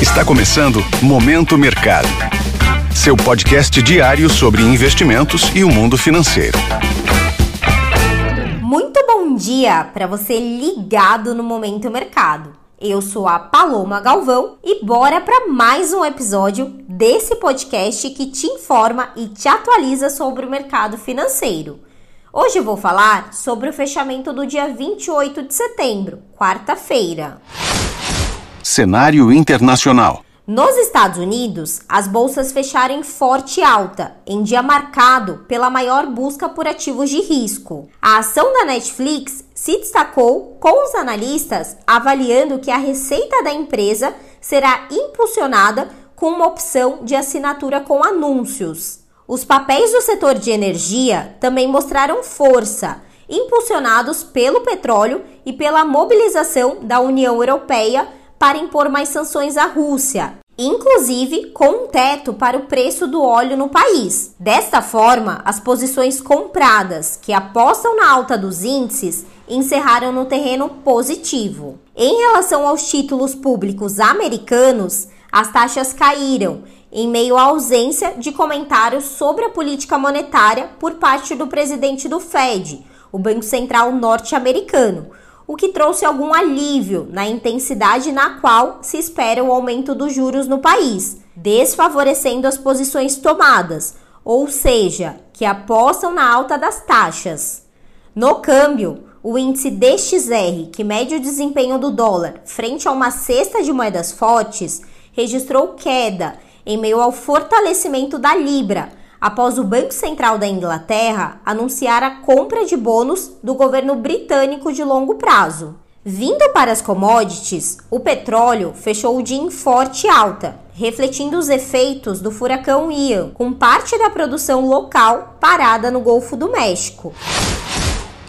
Está começando Momento Mercado. Seu podcast diário sobre investimentos e o mundo financeiro. Muito bom dia para você ligado no Momento Mercado. Eu sou a Paloma Galvão e bora para mais um episódio desse podcast que te informa e te atualiza sobre o mercado financeiro. Hoje eu vou falar sobre o fechamento do dia 28 de setembro, quarta-feira. Cenário internacional. Nos Estados Unidos, as bolsas fecharam em forte alta, em dia marcado pela maior busca por ativos de risco. A ação da Netflix se destacou, com os analistas avaliando que a receita da empresa será impulsionada com uma opção de assinatura com anúncios. Os papéis do setor de energia também mostraram força, impulsionados pelo petróleo e pela mobilização da União Europeia para impor mais sanções à Rússia, inclusive com um teto para o preço do óleo no país. Desta forma, as posições compradas que apostam na alta dos índices encerraram no terreno positivo. Em relação aos títulos públicos americanos, as taxas caíram em meio à ausência de comentários sobre a política monetária por parte do presidente do Fed, o Banco Central norte-americano, o que trouxe algum alívio na intensidade na qual se espera o aumento dos juros no país, desfavorecendo as posições tomadas, ou seja, que apostam na alta das taxas. No câmbio, o índice DXR, que mede o desempenho do dólar frente a uma cesta de moedas fortes, registrou queda em meio ao fortalecimento da Libra, após o Banco Central da Inglaterra anunciar a compra de bônus do governo britânico de longo prazo. Vindo para as commodities, o petróleo fechou o dia em forte alta, refletindo os efeitos do furacão Ian, com parte da produção local parada no Golfo do México.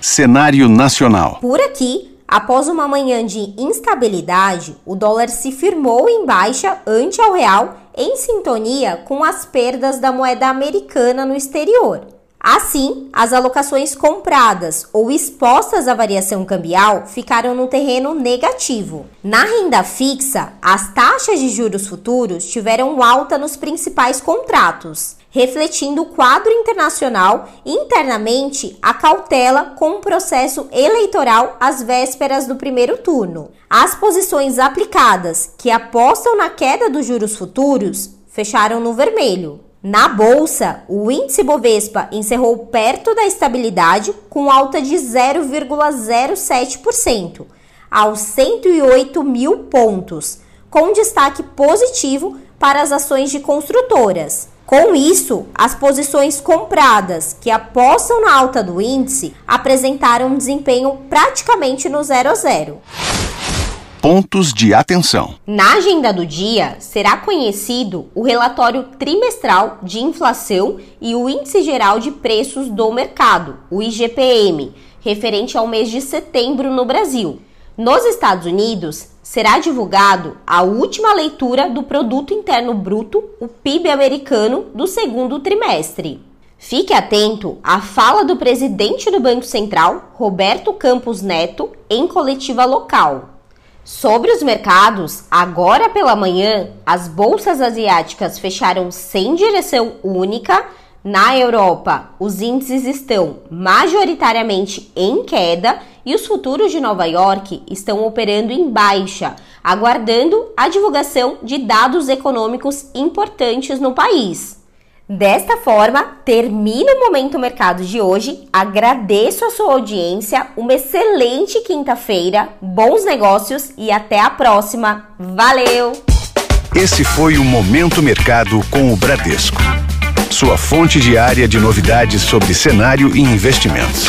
Cenário nacional. Por aqui, Após uma manhã de instabilidade, o dólar se firmou em baixa ante ao real, em sintonia com as perdas da moeda americana no exterior. Assim, as alocações compradas ou expostas à variação cambial ficaram no terreno negativo. Na renda fixa, as taxas de juros futuros tiveram alta nos principais contratos refletindo o quadro internacional internamente a cautela com o processo eleitoral às vésperas do primeiro turno. As posições aplicadas que apostam na queda dos juros futuros fecharam no vermelho. Na bolsa, o índice Bovespa encerrou perto da estabilidade com alta de 0,07% aos 108 mil pontos, com destaque positivo para as ações de construtoras. Com isso, as posições compradas que apostam na alta do índice apresentaram um desempenho praticamente no 0 a 0. Pontos de atenção. Na agenda do dia será conhecido o relatório trimestral de inflação e o índice geral de preços do mercado, o IGPM, referente ao mês de setembro no Brasil. Nos Estados Unidos, será divulgado a última leitura do Produto Interno Bruto, o PIB americano, do segundo trimestre. Fique atento à fala do presidente do Banco Central, Roberto Campos Neto, em coletiva local. Sobre os mercados, agora pela manhã, as bolsas asiáticas fecharam sem direção única. Na Europa, os índices estão majoritariamente em queda e os futuros de Nova York estão operando em baixa, aguardando a divulgação de dados econômicos importantes no país. Desta forma, termina o Momento Mercado de hoje. Agradeço a sua audiência, uma excelente quinta-feira, bons negócios e até a próxima. Valeu! Esse foi o Momento Mercado com o Bradesco. Sua fonte diária de novidades sobre cenário e investimentos.